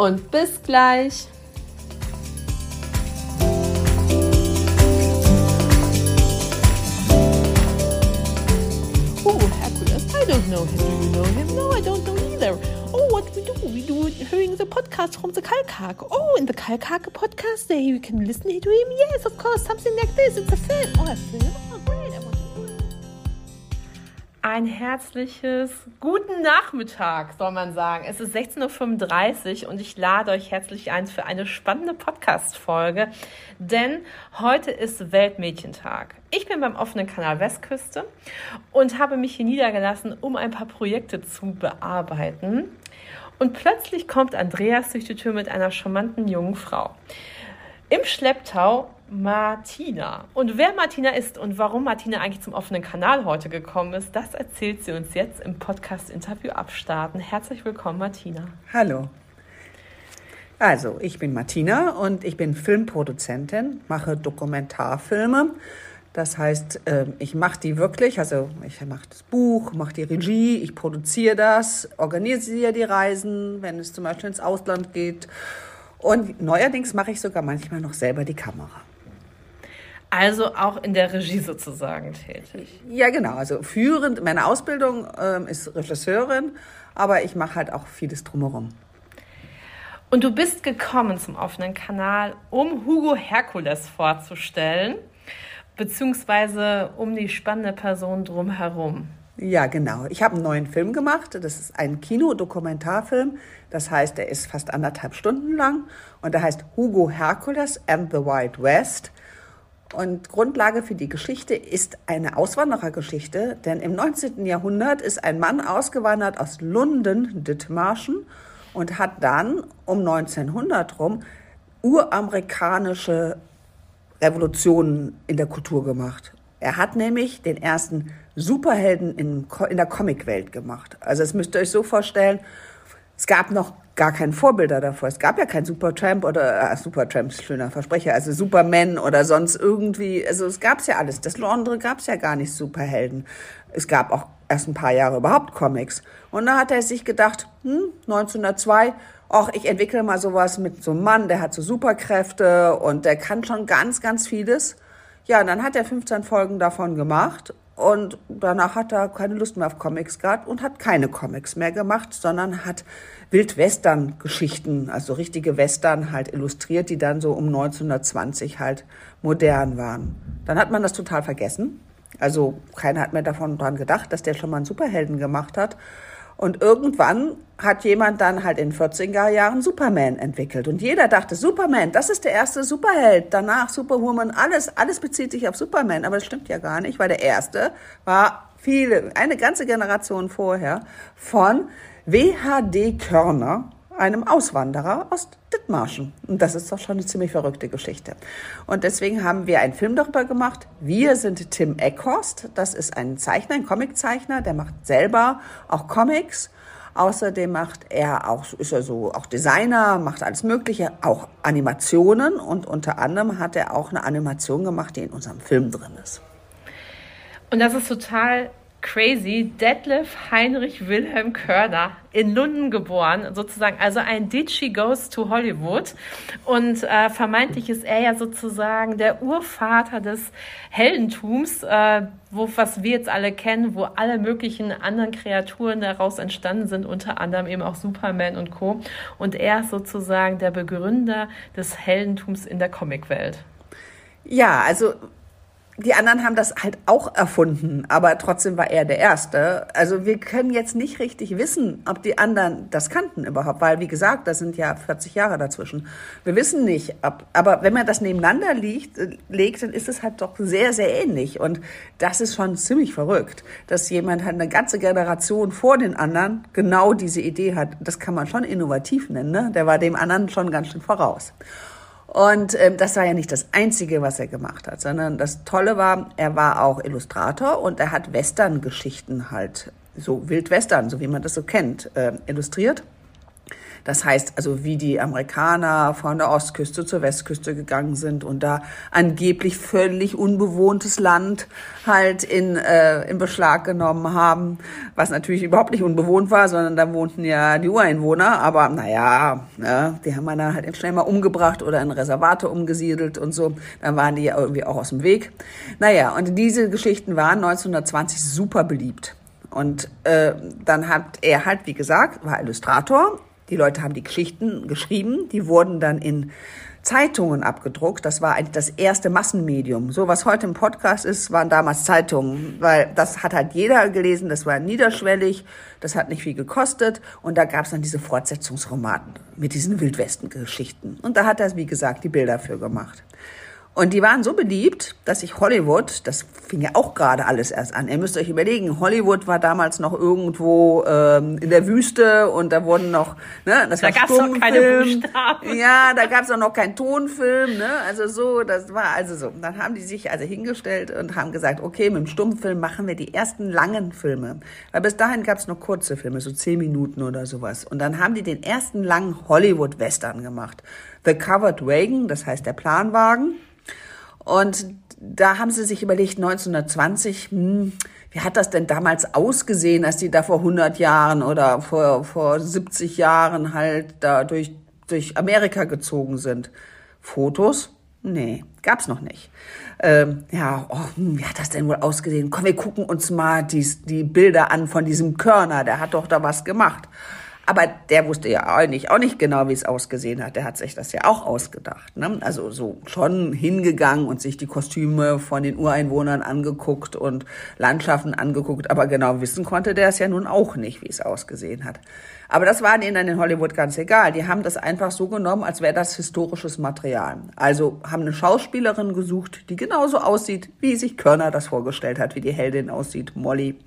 und bis gleich. Oh, Hercules, I don't know him. Do you know him? No, I don't know either. Oh, what we do? We do hearing the podcast from the Kalkhake. Oh, in the Kalkhake podcast, there you can listen to him. Yes, of course, something like this. It's a film. Oh, a film? Ein herzliches guten Nachmittag, soll man sagen. Es ist 16.35 Uhr und ich lade euch herzlich ein für eine spannende Podcast-Folge, denn heute ist Weltmädchentag. Ich bin beim offenen Kanal Westküste und habe mich hier niedergelassen, um ein paar Projekte zu bearbeiten. Und plötzlich kommt Andreas durch die Tür mit einer charmanten jungen Frau. Im Schlepptau Martina. Und wer Martina ist und warum Martina eigentlich zum offenen Kanal heute gekommen ist, das erzählt sie uns jetzt im Podcast-Interview abstarten. Herzlich willkommen, Martina. Hallo. Also, ich bin Martina und ich bin Filmproduzentin, mache Dokumentarfilme. Das heißt, ähm, ich mache die wirklich, also ich mache das Buch, mache die Regie, ich produziere das, organisiere die Reisen, wenn es zum Beispiel ins Ausland geht. Und neuerdings mache ich sogar manchmal noch selber die Kamera. Also auch in der Regie sozusagen tätig. Ja, genau. Also führend, meine Ausbildung ähm, ist Regisseurin, aber ich mache halt auch vieles drumherum. Und du bist gekommen zum offenen Kanal, um Hugo Herkules vorzustellen, beziehungsweise um die spannende Person drumherum. Ja, genau. Ich habe einen neuen Film gemacht. Das ist ein Kinodokumentarfilm. Das heißt, er ist fast anderthalb Stunden lang und der heißt Hugo Hercules and the Wild West. Und Grundlage für die Geschichte ist eine Auswanderergeschichte, denn im 19. Jahrhundert ist ein Mann ausgewandert aus Lunden, Dithmarschen, und hat dann um 1900 rum uramerikanische Revolutionen in der Kultur gemacht. Er hat nämlich den ersten Superhelden in, in der Comicwelt gemacht. Also es müsst ihr euch so vorstellen, es gab noch gar keine Vorbilder davor. Es gab ja kein Supertramp oder äh, Supertramp, schöner Versprecher, also Superman oder sonst irgendwie. Also es gab's ja alles. Das Londres gab's ja gar nicht Superhelden. Es gab auch erst ein paar Jahre überhaupt Comics. Und da hat er sich gedacht, hm, 1902, ach, ich entwickle mal sowas mit so einem Mann, der hat so Superkräfte und der kann schon ganz, ganz vieles. Ja, und dann hat er 15 Folgen davon gemacht und danach hat er keine Lust mehr auf Comics gehabt und hat keine Comics mehr gemacht, sondern hat Wildwestern-Geschichten, also richtige Western halt illustriert, die dann so um 1920 halt modern waren. Dann hat man das total vergessen. Also keiner hat mehr davon dran gedacht, dass der schon mal einen Superhelden gemacht hat. Und irgendwann hat jemand dann halt in 40er Jahren Superman entwickelt. Und jeder dachte, Superman, das ist der erste Superheld. Danach Superwoman, alles, alles bezieht sich auf Superman. Aber das stimmt ja gar nicht, weil der erste war viele, eine ganze Generation vorher von WHD Körner, einem Auswanderer aus Dithmarschen. Und das ist doch schon eine ziemlich verrückte Geschichte. Und deswegen haben wir einen Film darüber gemacht. Wir sind Tim Eckhorst. Das ist ein Zeichner, ein Comiczeichner, der macht selber auch Comics. Außerdem macht er auch, ist er so auch Designer, macht alles Mögliche, auch Animationen und unter anderem hat er auch eine Animation gemacht, die in unserem Film drin ist. Und das ist total crazy, Detlef Heinrich Wilhelm Körner in Lunden geboren, sozusagen, also ein Ditchy Goes to Hollywood. Und äh, vermeintlich ist er ja sozusagen der Urvater des Heldentums, äh, wo, was wir jetzt alle kennen, wo alle möglichen anderen Kreaturen daraus entstanden sind, unter anderem eben auch Superman und Co. Und er ist sozusagen der Begründer des Heldentums in der Comicwelt. Ja, also die anderen haben das halt auch erfunden, aber trotzdem war er der Erste. Also wir können jetzt nicht richtig wissen, ob die anderen das kannten überhaupt, weil wie gesagt, das sind ja 40 Jahre dazwischen. Wir wissen nicht, ob, aber wenn man das nebeneinander liegt, legt, dann ist es halt doch sehr, sehr ähnlich. Und das ist schon ziemlich verrückt, dass jemand halt eine ganze Generation vor den anderen genau diese Idee hat. Das kann man schon innovativ nennen. Ne? Der war dem anderen schon ganz schön voraus. Und ähm, das war ja nicht das Einzige, was er gemacht hat, sondern das Tolle war, er war auch Illustrator und er hat Western-Geschichten halt, so Wildwestern, so wie man das so kennt, äh, illustriert. Das heißt also, wie die Amerikaner von der Ostküste zur Westküste gegangen sind und da angeblich völlig unbewohntes Land halt in, äh, in Beschlag genommen haben, was natürlich überhaupt nicht unbewohnt war, sondern da wohnten ja die Ureinwohner. Aber naja, ne, die haben wir dann halt schnell mal umgebracht oder in Reservate umgesiedelt und so. Dann waren die ja irgendwie auch aus dem Weg. Naja, und diese Geschichten waren 1920 super beliebt. Und äh, dann hat er halt, wie gesagt, war Illustrator die Leute haben die Geschichten geschrieben, die wurden dann in Zeitungen abgedruckt. Das war eigentlich das erste Massenmedium. So was heute im Podcast ist, waren damals Zeitungen, weil das hat halt jeder gelesen, das war niederschwellig, das hat nicht viel gekostet und da gab es dann diese Fortsetzungsromanen mit diesen Wildwesten-Geschichten. Und da hat er, wie gesagt, die Bilder für gemacht. Und die waren so beliebt, dass sich Hollywood, das fing ja auch gerade alles erst an. Ihr müsst euch überlegen, Hollywood war damals noch irgendwo ähm, in der Wüste und da wurden noch, ne, das da war gab's noch keine Buchstaben. Ja, da gab's auch noch keinen Tonfilm, ne? Also so, das war also so. Dann haben die sich also hingestellt und haben gesagt, okay, mit dem Stummfilm machen wir die ersten langen Filme. Weil bis dahin gab's noch kurze Filme, so zehn Minuten oder sowas. Und dann haben die den ersten langen Hollywood-Western gemacht. The Covered Wagon, das heißt der Planwagen. Und da haben sie sich überlegt, 1920, hm, wie hat das denn damals ausgesehen, als die da vor 100 Jahren oder vor, vor 70 Jahren halt da durch, durch Amerika gezogen sind? Fotos? Nee, gab's noch nicht. Ähm, ja, oh, hm, wie hat das denn wohl ausgesehen? Komm, wir gucken uns mal die, die Bilder an von diesem Körner, der hat doch da was gemacht. Aber der wusste ja nicht, auch nicht genau, wie es ausgesehen hat. Der hat sich das ja auch ausgedacht. Ne? Also so schon hingegangen und sich die Kostüme von den Ureinwohnern angeguckt und Landschaften angeguckt. Aber genau wissen konnte der es ja nun auch nicht, wie es ausgesehen hat. Aber das war denen in Hollywood ganz egal. Die haben das einfach so genommen, als wäre das historisches Material. Also haben eine Schauspielerin gesucht, die genauso aussieht, wie sich Körner das vorgestellt hat, wie die Heldin aussieht, Molly.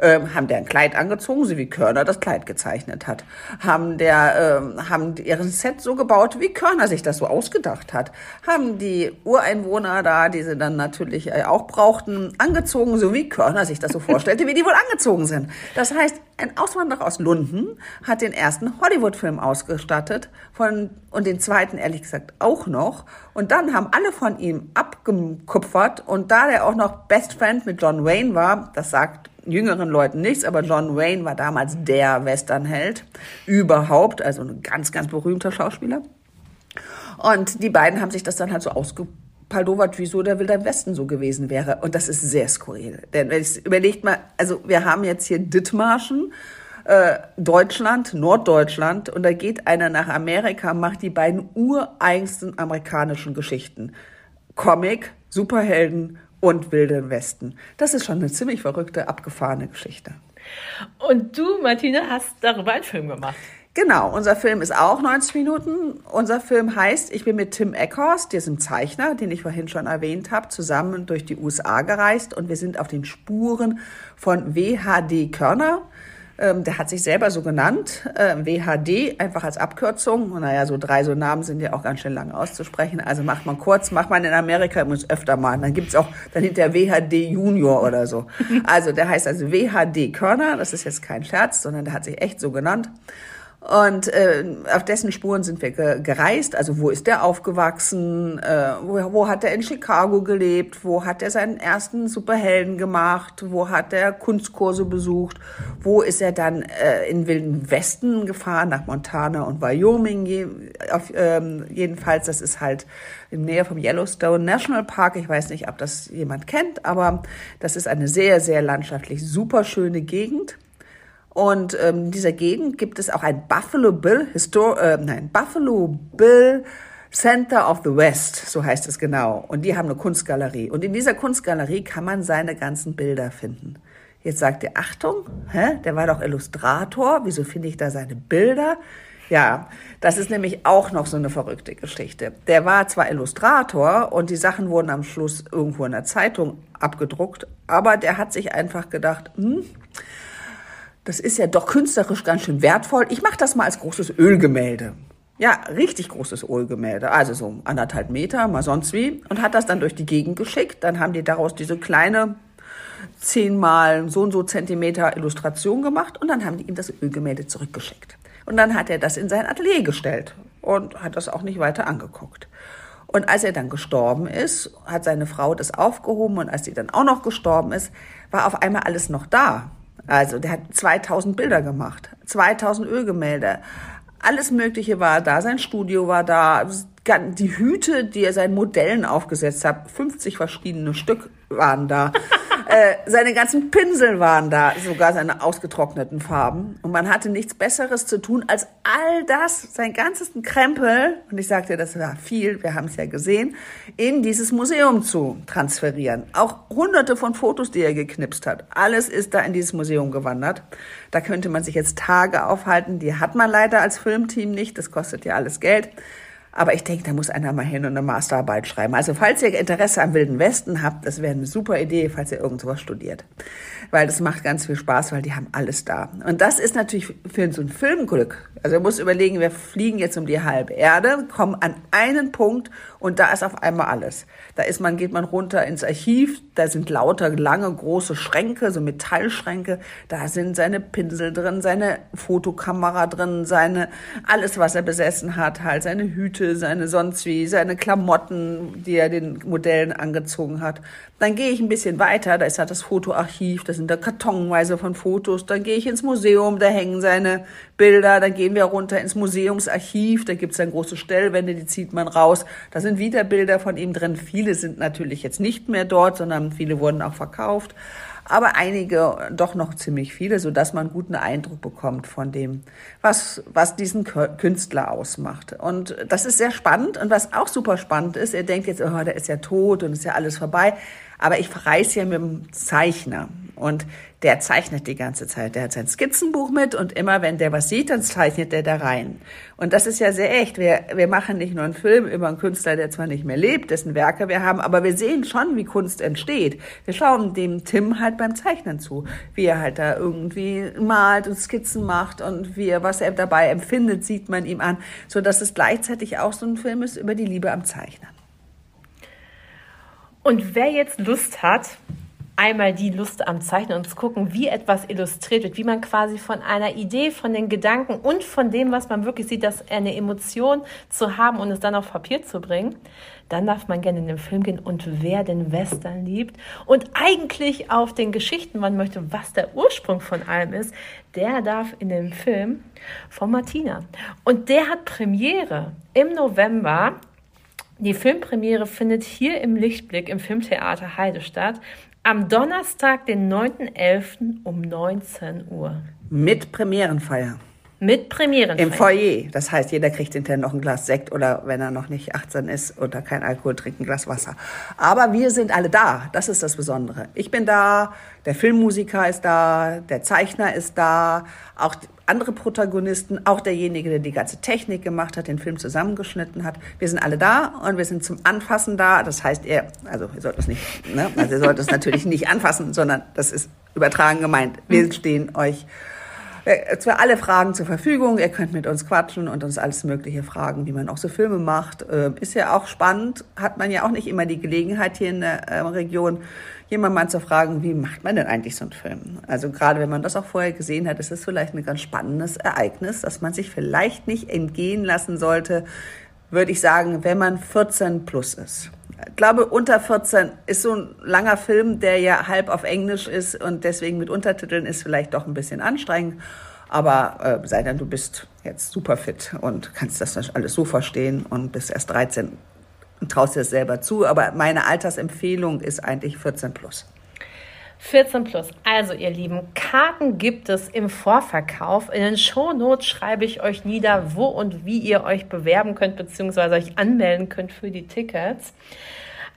Ähm, haben der ein Kleid angezogen, so wie Körner das Kleid gezeichnet hat. Haben der, ähm, haben ihren Set so gebaut, wie Körner sich das so ausgedacht hat. Haben die Ureinwohner da, die sie dann natürlich äh, auch brauchten, angezogen, so wie Körner sich das so vorstellte, wie die wohl angezogen sind. Das heißt, ein Auswanderer aus Lunden hat den ersten Hollywood-Film ausgestattet von, und den zweiten ehrlich gesagt auch noch. Und dann haben alle von ihm abgekupfert. Und da der auch noch Best Friend mit John Wayne war, das sagt jüngeren Leuten nichts, aber John Wayne war damals der Westernheld überhaupt, also ein ganz, ganz berühmter Schauspieler. Und die beiden haben sich das dann halt so ausgepackt Paldowat, wieso der Wilder Westen so gewesen wäre. Und das ist sehr skurril. Denn wenn ich überlegt mal, also wir haben jetzt hier Dithmarschen, äh, Deutschland, Norddeutschland, und da geht einer nach Amerika, macht die beiden ureigensten amerikanischen Geschichten. Comic, Superhelden und Wilden Westen. Das ist schon eine ziemlich verrückte, abgefahrene Geschichte. Und du, Martina, hast darüber einen Film gemacht. Genau, unser Film ist auch 90 Minuten. Unser Film heißt, ich bin mit Tim Eckhorst, diesem Zeichner, den ich vorhin schon erwähnt habe, zusammen durch die USA gereist und wir sind auf den Spuren von WHD Körner. Ähm, der hat sich selber so genannt, äh, WHD, einfach als Abkürzung. Und naja, so drei so Namen sind ja auch ganz schön lang auszusprechen. Also macht man kurz, macht man in Amerika übrigens öfter mal. Dann gibt's auch dann hinter WHD Junior oder so. Also der heißt also WHD Körner, das ist jetzt kein Scherz, sondern der hat sich echt so genannt. Und äh, auf dessen Spuren sind wir gereist. Also wo ist der aufgewachsen? Äh, wo, wo hat er in Chicago gelebt? Wo hat er seinen ersten Superhelden gemacht? Wo hat er Kunstkurse besucht? Wo ist er dann äh, in Wilden Westen gefahren, nach Montana und Wyoming? Je, auf, ähm, jedenfalls, das ist halt in Nähe vom Yellowstone National Park. Ich weiß nicht, ob das jemand kennt, aber das ist eine sehr, sehr landschaftlich super schöne Gegend. Und ähm, in dieser Gegend gibt es auch ein Buffalo Bill, Histor äh, nein, Buffalo Bill Center of the West, so heißt es genau. Und die haben eine Kunstgalerie. Und in dieser Kunstgalerie kann man seine ganzen Bilder finden. Jetzt sagt ihr, Achtung, hä? der war doch Illustrator, wieso finde ich da seine Bilder? Ja, das ist nämlich auch noch so eine verrückte Geschichte. Der war zwar Illustrator und die Sachen wurden am Schluss irgendwo in der Zeitung abgedruckt, aber der hat sich einfach gedacht, hm, das ist ja doch künstlerisch ganz schön wertvoll. Ich mache das mal als großes Ölgemälde. Ja, richtig großes Ölgemälde, also so anderthalb Meter, mal sonst wie, und hat das dann durch die Gegend geschickt. Dann haben die daraus diese kleine zehnmal so und so Zentimeter Illustration gemacht und dann haben die ihm das Ölgemälde zurückgeschickt. Und dann hat er das in sein Atelier gestellt und hat das auch nicht weiter angeguckt. Und als er dann gestorben ist, hat seine Frau das aufgehoben und als sie dann auch noch gestorben ist, war auf einmal alles noch da. Also der hat 2000 Bilder gemacht, 2000 Ölgemälde, alles Mögliche war da, sein Studio war da, die Hüte, die er seinen Modellen aufgesetzt hat, 50 verschiedene Stück waren da. Äh, seine ganzen Pinsel waren da, sogar seine ausgetrockneten Farben. Und man hatte nichts Besseres zu tun, als all das, sein ganzes Krempel, und ich sagte, das war viel, wir haben es ja gesehen, in dieses Museum zu transferieren. Auch hunderte von Fotos, die er geknipst hat. Alles ist da in dieses Museum gewandert. Da könnte man sich jetzt Tage aufhalten. Die hat man leider als Filmteam nicht. Das kostet ja alles Geld. Aber ich denke, da muss einer mal hin und eine Masterarbeit schreiben. Also falls ihr Interesse am Wilden Westen habt, das wäre eine super Idee, falls ihr irgendwas studiert. Weil das macht ganz viel Spaß, weil die haben alles da. Und das ist natürlich für so ein Filmglück. Also ihr muss überlegen, wir fliegen jetzt um die halbe Erde, kommen an einen Punkt und da ist auf einmal alles. Da ist man, geht man runter ins Archiv, da sind lauter lange große Schränke, so Metallschränke, da sind seine Pinsel drin, seine Fotokamera drin, seine, alles was er besessen hat, halt seine Hüte, seine sonst wie, seine Klamotten, die er den Modellen angezogen hat. Dann gehe ich ein bisschen weiter, da ist halt das Fotoarchiv, da sind da kartonweise von Fotos, dann gehe ich ins Museum, da hängen seine Bilder, dann gehen wir runter ins Museumsarchiv, da gibt's dann große Stellwände, die zieht man raus, da sind wieder Bilder von ihm drin, viele sind natürlich jetzt nicht mehr dort, sondern viele wurden auch verkauft aber einige doch noch ziemlich viele, so dass man guten Eindruck bekommt von dem, was, was diesen Künstler ausmacht. Und das ist sehr spannend. Und was auch super spannend ist, er denkt jetzt, oh, der ist ja tot und ist ja alles vorbei. Aber ich reise ja mit dem Zeichner und der zeichnet die ganze Zeit. Der hat sein Skizzenbuch mit und immer wenn der was sieht, dann zeichnet der da rein. Und das ist ja sehr echt. Wir, wir machen nicht nur einen Film über einen Künstler, der zwar nicht mehr lebt, dessen Werke wir haben, aber wir sehen schon, wie Kunst entsteht. Wir schauen dem Tim halt beim Zeichnen zu, wie er halt da irgendwie malt und Skizzen macht und wie er, was er dabei empfindet, sieht man ihm an, so dass es gleichzeitig auch so ein Film ist über die Liebe am Zeichnen. Und wer jetzt Lust hat, einmal die Lust am Zeichnen und zu gucken, wie etwas illustriert wird, wie man quasi von einer Idee, von den Gedanken und von dem, was man wirklich sieht, dass eine Emotion zu haben und es dann auf Papier zu bringen, dann darf man gerne in den Film gehen und wer den Western liebt und eigentlich auf den Geschichten man möchte, was der Ursprung von allem ist, der darf in den Film von Martina. Und der hat Premiere im November die Filmpremiere findet hier im Lichtblick im Filmtheater Heide statt. Am Donnerstag, den 9.11. um 19 Uhr. Mit Premierenfeier. Mit Premierenfeier. Im Foyer. Das heißt, jeder kriegt hinterher noch ein Glas Sekt oder wenn er noch nicht 18 ist oder kein Alkohol trinkt, ein Glas Wasser. Aber wir sind alle da. Das ist das Besondere. Ich bin da, der Filmmusiker ist da, der Zeichner ist da, auch andere Protagonisten, auch derjenige, der die ganze Technik gemacht hat, den Film zusammengeschnitten hat. Wir sind alle da und wir sind zum Anfassen da. Das heißt, ihr, also ihr sollt es nicht, ne? also ihr sollt es natürlich nicht anfassen, sondern das ist übertragen gemeint. Wir mhm. stehen euch äh, für alle Fragen zur Verfügung. Ihr könnt mit uns quatschen und uns alles Mögliche fragen, wie man auch so Filme macht. Äh, ist ja auch spannend, hat man ja auch nicht immer die Gelegenheit hier in der äh, Region jemand mal zu fragen, wie macht man denn eigentlich so einen Film? Also gerade wenn man das auch vorher gesehen hat, ist es vielleicht ein ganz spannendes Ereignis, dass man sich vielleicht nicht entgehen lassen sollte, würde ich sagen, wenn man 14 plus ist. Ich glaube, unter 14 ist so ein langer Film, der ja halb auf Englisch ist und deswegen mit Untertiteln ist vielleicht doch ein bisschen anstrengend. Aber äh, sei denn, du bist jetzt super fit und kannst das alles so verstehen und bist erst 13 und traust dir das selber zu. Aber meine Altersempfehlung ist eigentlich 14 plus. 14 plus. Also, ihr Lieben, Karten gibt es im Vorverkauf. In den Shownotes schreibe ich euch nieder, wo und wie ihr euch bewerben könnt, beziehungsweise euch anmelden könnt für die Tickets.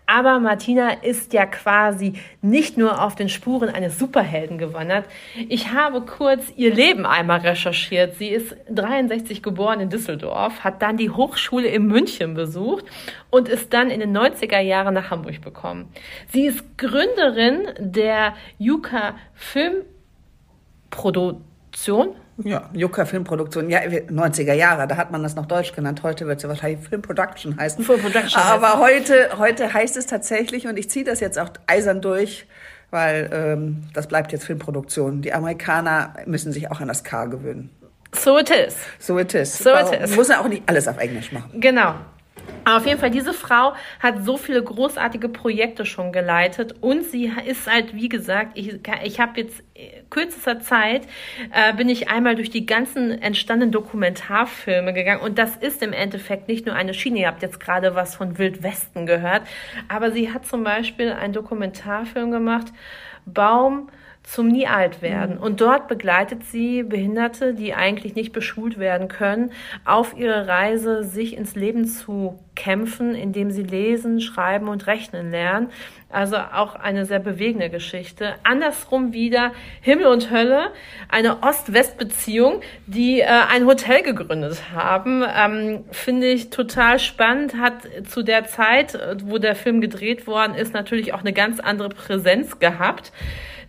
Aber Martina ist ja quasi nicht nur auf den Spuren eines Superhelden gewandert. Ich habe kurz ihr Leben einmal recherchiert. Sie ist 63 geboren in Düsseldorf, hat dann die Hochschule in München besucht und ist dann in den 90er Jahren nach Hamburg gekommen. Sie ist Gründerin der Yuka Filmproduktion ja, Juka Filmproduktion. Ja, 90er Jahre, da hat man das noch Deutsch genannt. Heute wird es ja wahrscheinlich Film Production heißen. Film Production Aber heute, heute heißt es tatsächlich, und ich ziehe das jetzt auch eisern durch, weil ähm, das bleibt jetzt Filmproduktion. Die Amerikaner müssen sich auch an das K gewöhnen. So it is. So it is. So it is. Muss ja auch nicht alles auf Englisch machen. Genau. Aber auf jeden Fall, diese Frau hat so viele großartige Projekte schon geleitet und sie ist halt, wie gesagt, ich, ich habe jetzt kürzester Zeit, äh, bin ich einmal durch die ganzen entstandenen Dokumentarfilme gegangen und das ist im Endeffekt nicht nur eine Schiene, ihr habt jetzt gerade was von Wildwesten gehört, aber sie hat zum Beispiel einen Dokumentarfilm gemacht, Baum, zum nie alt werden. Mhm. Und dort begleitet sie Behinderte, die eigentlich nicht beschult werden können, auf ihre Reise, sich ins Leben zu kämpfen, indem sie lesen, schreiben und rechnen lernen. Also auch eine sehr bewegende Geschichte. Andersrum wieder Himmel und Hölle, eine Ost-West-Beziehung, die äh, ein Hotel gegründet haben. Ähm, Finde ich total spannend, hat zu der Zeit, wo der Film gedreht worden ist, natürlich auch eine ganz andere Präsenz gehabt.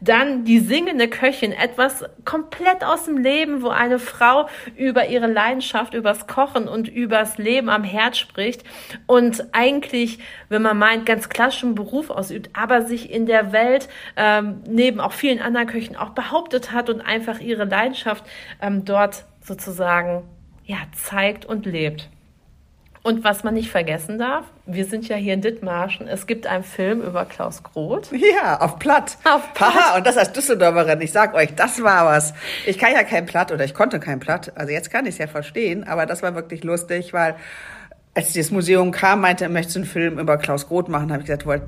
Dann die singende Köchin, etwas komplett aus dem Leben, wo eine Frau über ihre Leidenschaft, übers Kochen und übers Leben am Herd spricht und eigentlich, wenn man meint, ganz klassischen Beruf ausübt, aber sich in der Welt ähm, neben auch vielen anderen Köchen auch behauptet hat und einfach ihre Leidenschaft ähm, dort sozusagen ja, zeigt und lebt. Und was man nicht vergessen darf, wir sind ja hier in Dithmarschen, es gibt einen Film über Klaus Groth. Ja, auf Platt. Auf Platt. Haha, und das als Düsseldorferin, ich sag euch, das war was. Ich kann ja kein Platt oder ich konnte kein Platt, also jetzt kann ich es ja verstehen, aber das war wirklich lustig, weil als das Museum kam, meinte er, möchte einen Film über Klaus Groth machen, habe ich gesagt, wollt,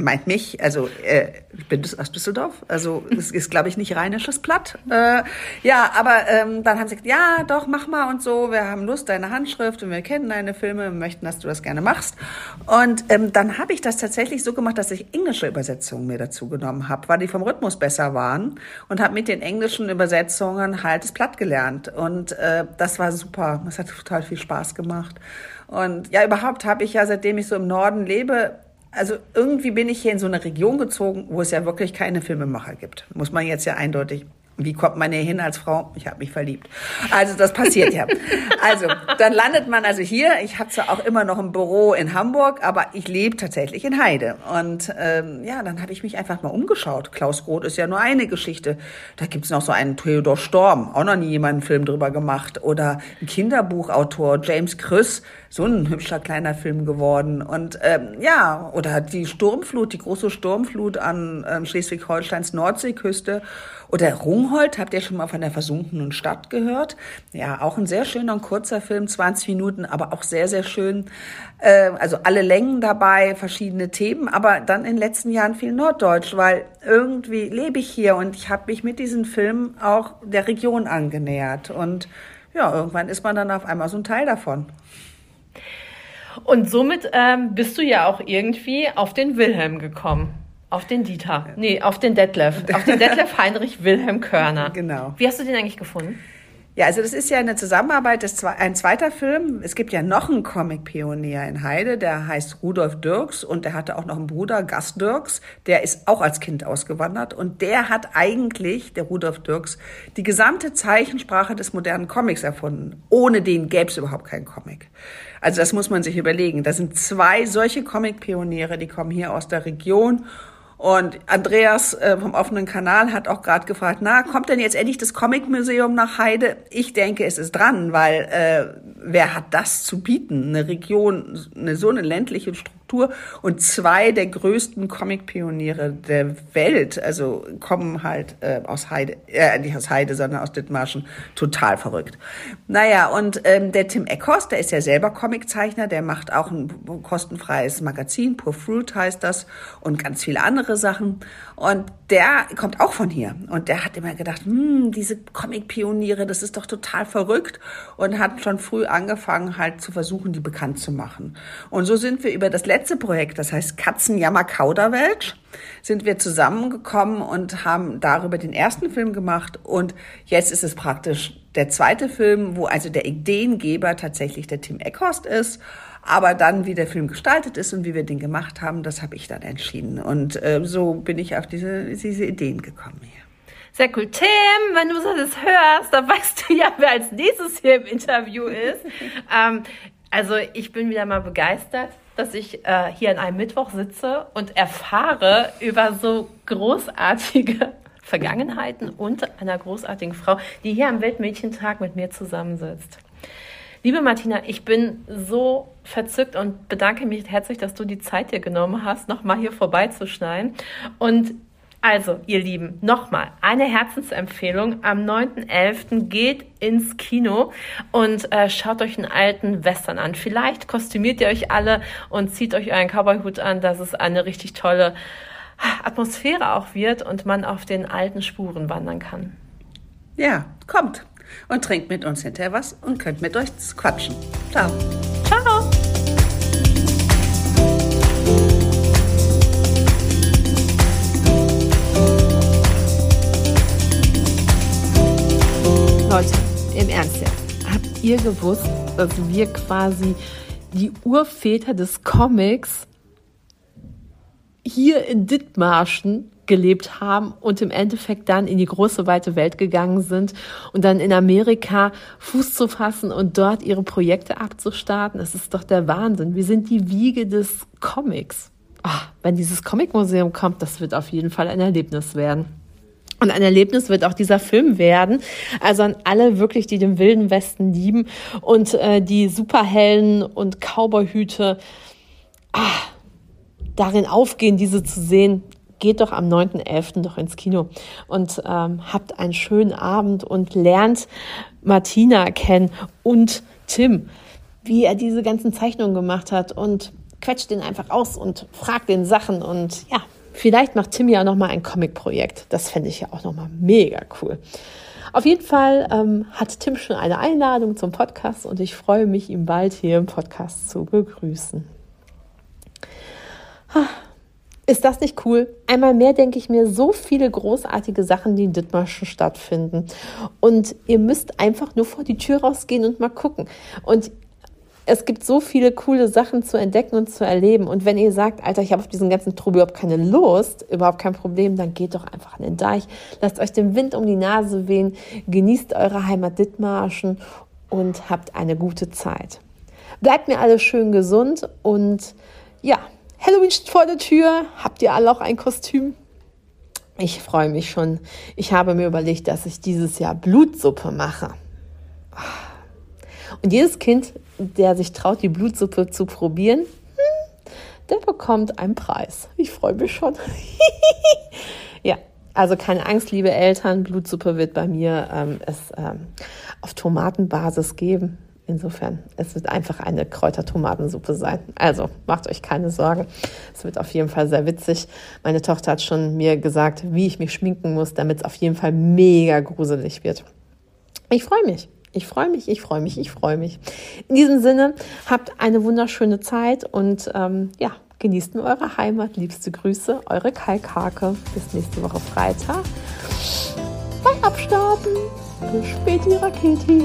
meint mich, also äh, ich bin aus Düsseldorf, also es ist, glaube ich, nicht rheinisches Platt. Äh, ja, aber ähm, dann haben sie gesagt, ja, doch, mach mal und so, wir haben Lust, deine Handschrift und wir kennen deine Filme, wir möchten, dass du das gerne machst. Und ähm, dann habe ich das tatsächlich so gemacht, dass ich englische Übersetzungen mir dazu genommen habe, weil die vom Rhythmus besser waren und habe mit den englischen Übersetzungen halt das Platt gelernt. Und äh, das war super, das hat total viel Spaß gemacht. Und ja, überhaupt habe ich ja, seitdem ich so im Norden lebe, also irgendwie bin ich hier in so eine Region gezogen, wo es ja wirklich keine Filmemacher gibt. Muss man jetzt ja eindeutig wie kommt man hier hin als Frau? Ich habe mich verliebt. Also das passiert ja. Also dann landet man also hier. Ich habe zwar auch immer noch ein Büro in Hamburg, aber ich lebe tatsächlich in Heide. Und ähm, ja, dann habe ich mich einfach mal umgeschaut. Klaus Groth ist ja nur eine Geschichte. Da gibt's noch so einen Theodor Storm, auch noch nie jemand einen Film drüber gemacht. Oder ein Kinderbuchautor, James Krüss, so ein hübscher kleiner Film geworden. Und ähm, ja, oder die Sturmflut, die große Sturmflut an ähm, Schleswig-Holsteins Nordseeküste. Oder Rungholt, habt ihr schon mal von der versunkenen Stadt gehört? Ja, auch ein sehr schöner und kurzer Film, 20 Minuten, aber auch sehr, sehr schön. Äh, also alle Längen dabei, verschiedene Themen, aber dann in den letzten Jahren viel Norddeutsch, weil irgendwie lebe ich hier und ich habe mich mit diesen Filmen auch der Region angenähert. Und ja, irgendwann ist man dann auf einmal so ein Teil davon. Und somit ähm, bist du ja auch irgendwie auf den Wilhelm gekommen. Auf den Dieter. Nee, auf den Detlef. Auf den Detlef Heinrich Wilhelm Körner. Genau. Wie hast du den eigentlich gefunden? Ja, also das ist ja eine Zusammenarbeit, das ein zweiter Film. Es gibt ja noch einen Comic-Pionier in Heide, der heißt Rudolf Dirks und der hatte auch noch einen Bruder, Gas Dirks, der ist auch als Kind ausgewandert und der hat eigentlich, der Rudolf Dirks, die gesamte Zeichensprache des modernen Comics erfunden. Ohne den gäbe es überhaupt keinen Comic. Also das muss man sich überlegen. Da sind zwei solche Comic-Pioniere, die kommen hier aus der Region und Andreas äh, vom offenen Kanal hat auch gerade gefragt, na, kommt denn jetzt endlich das Comic-Museum nach Heide? Ich denke, es ist dran, weil äh, wer hat das zu bieten? Eine Region, eine so eine ländliche Struktur Literatur und zwei der größten Comic-Pioniere der Welt, also kommen halt äh, aus Heide, äh, nicht aus Heide, sondern aus Dithmarschen, total verrückt. Naja, und ähm, der Tim Eckhorst, der ist ja selber Comiczeichner, der macht auch ein kostenfreies Magazin, Poor Fruit heißt das, und ganz viele andere Sachen. Und der kommt auch von hier. Und der hat immer gedacht, hm, diese Comic-Pioniere, das ist doch total verrückt. Und hat schon früh angefangen, halt zu versuchen, die bekannt zu machen. Und so sind wir über das letzte Projekt, das heißt Katzenjammer Kauderwelsch, sind wir zusammengekommen und haben darüber den ersten Film gemacht. Und jetzt ist es praktisch der zweite Film, wo also der Ideengeber tatsächlich der Tim Eckhorst ist. Aber dann, wie der Film gestaltet ist und wie wir den gemacht haben, das habe ich dann entschieden. Und äh, so bin ich auf diese, diese Ideen gekommen hier. Sehr cool. Tim, wenn du das hörst, dann weißt du ja, wer als nächstes hier im Interview ist. ähm, also ich bin wieder mal begeistert, dass ich äh, hier an einem Mittwoch sitze und erfahre über so großartige Vergangenheiten und einer großartigen Frau, die hier am Weltmädchentag mit mir zusammensitzt. Liebe Martina, ich bin so verzückt und bedanke mich herzlich, dass du die Zeit dir genommen hast, nochmal hier vorbeizuschneiden. Und also, ihr Lieben, nochmal eine Herzensempfehlung. Am 9.11. geht ins Kino und äh, schaut euch einen alten Western an. Vielleicht kostümiert ihr euch alle und zieht euch euren Cowboyhut an, dass es eine richtig tolle Atmosphäre auch wird und man auf den alten Spuren wandern kann. Ja, kommt und trinkt mit uns hinterher was und könnt mit euch quatschen. Ciao. Ciao. Leute, im Ernst jetzt. Habt ihr gewusst, dass wir quasi die Urväter des Comics hier in Dithmarschen gelebt haben und im Endeffekt dann in die große weite Welt gegangen sind und dann in Amerika Fuß zu fassen und dort ihre Projekte abzustarten. Das ist doch der Wahnsinn. Wir sind die Wiege des Comics. Oh, wenn dieses Comic-Museum kommt, das wird auf jeden Fall ein Erlebnis werden. Und ein Erlebnis wird auch dieser Film werden. Also an alle wirklich, die den Wilden Westen lieben und äh, die Superhelden und Cowboyhüte ah, darin aufgehen, diese zu sehen geht doch am 9.11. doch ins Kino und ähm, habt einen schönen Abend und lernt Martina kennen und Tim, wie er diese ganzen Zeichnungen gemacht hat und quetscht den einfach aus und fragt den Sachen und ja, vielleicht macht Tim ja auch nochmal ein Comic-Projekt. Das fände ich ja auch nochmal mega cool. Auf jeden Fall ähm, hat Tim schon eine Einladung zum Podcast und ich freue mich, ihn bald hier im Podcast zu begrüßen. Ist das nicht cool? Einmal mehr denke ich mir so viele großartige Sachen, die in Dithmarschen stattfinden. Und ihr müsst einfach nur vor die Tür rausgehen und mal gucken. Und es gibt so viele coole Sachen zu entdecken und zu erleben. Und wenn ihr sagt, Alter, ich habe auf diesen ganzen Trubel überhaupt keine Lust, überhaupt kein Problem, dann geht doch einfach an den Deich. Lasst euch den Wind um die Nase wehen, genießt eure Heimat Dithmarschen und habt eine gute Zeit. Bleibt mir alle schön gesund und ja, Halloween steht vor der Tür. Habt ihr alle auch ein Kostüm? Ich freue mich schon. Ich habe mir überlegt, dass ich dieses Jahr Blutsuppe mache. Und jedes Kind, der sich traut, die Blutsuppe zu probieren, hm, der bekommt einen Preis. Ich freue mich schon. ja, also keine Angst, liebe Eltern. Blutsuppe wird bei mir ähm, es ähm, auf Tomatenbasis geben. Insofern, es wird einfach eine Kräutertomatensuppe sein. Also macht euch keine Sorgen. Es wird auf jeden Fall sehr witzig. Meine Tochter hat schon mir gesagt, wie ich mich schminken muss, damit es auf jeden Fall mega gruselig wird. Ich freue mich. Ich freue mich, ich freue mich, ich freue mich. In diesem Sinne, habt eine wunderschöne Zeit und ähm, ja, genießt nur eure Heimat. Liebste Grüße, eure Kalkhake. Bis nächste Woche Freitag. Bei Abstarten. Bis später, Raketi.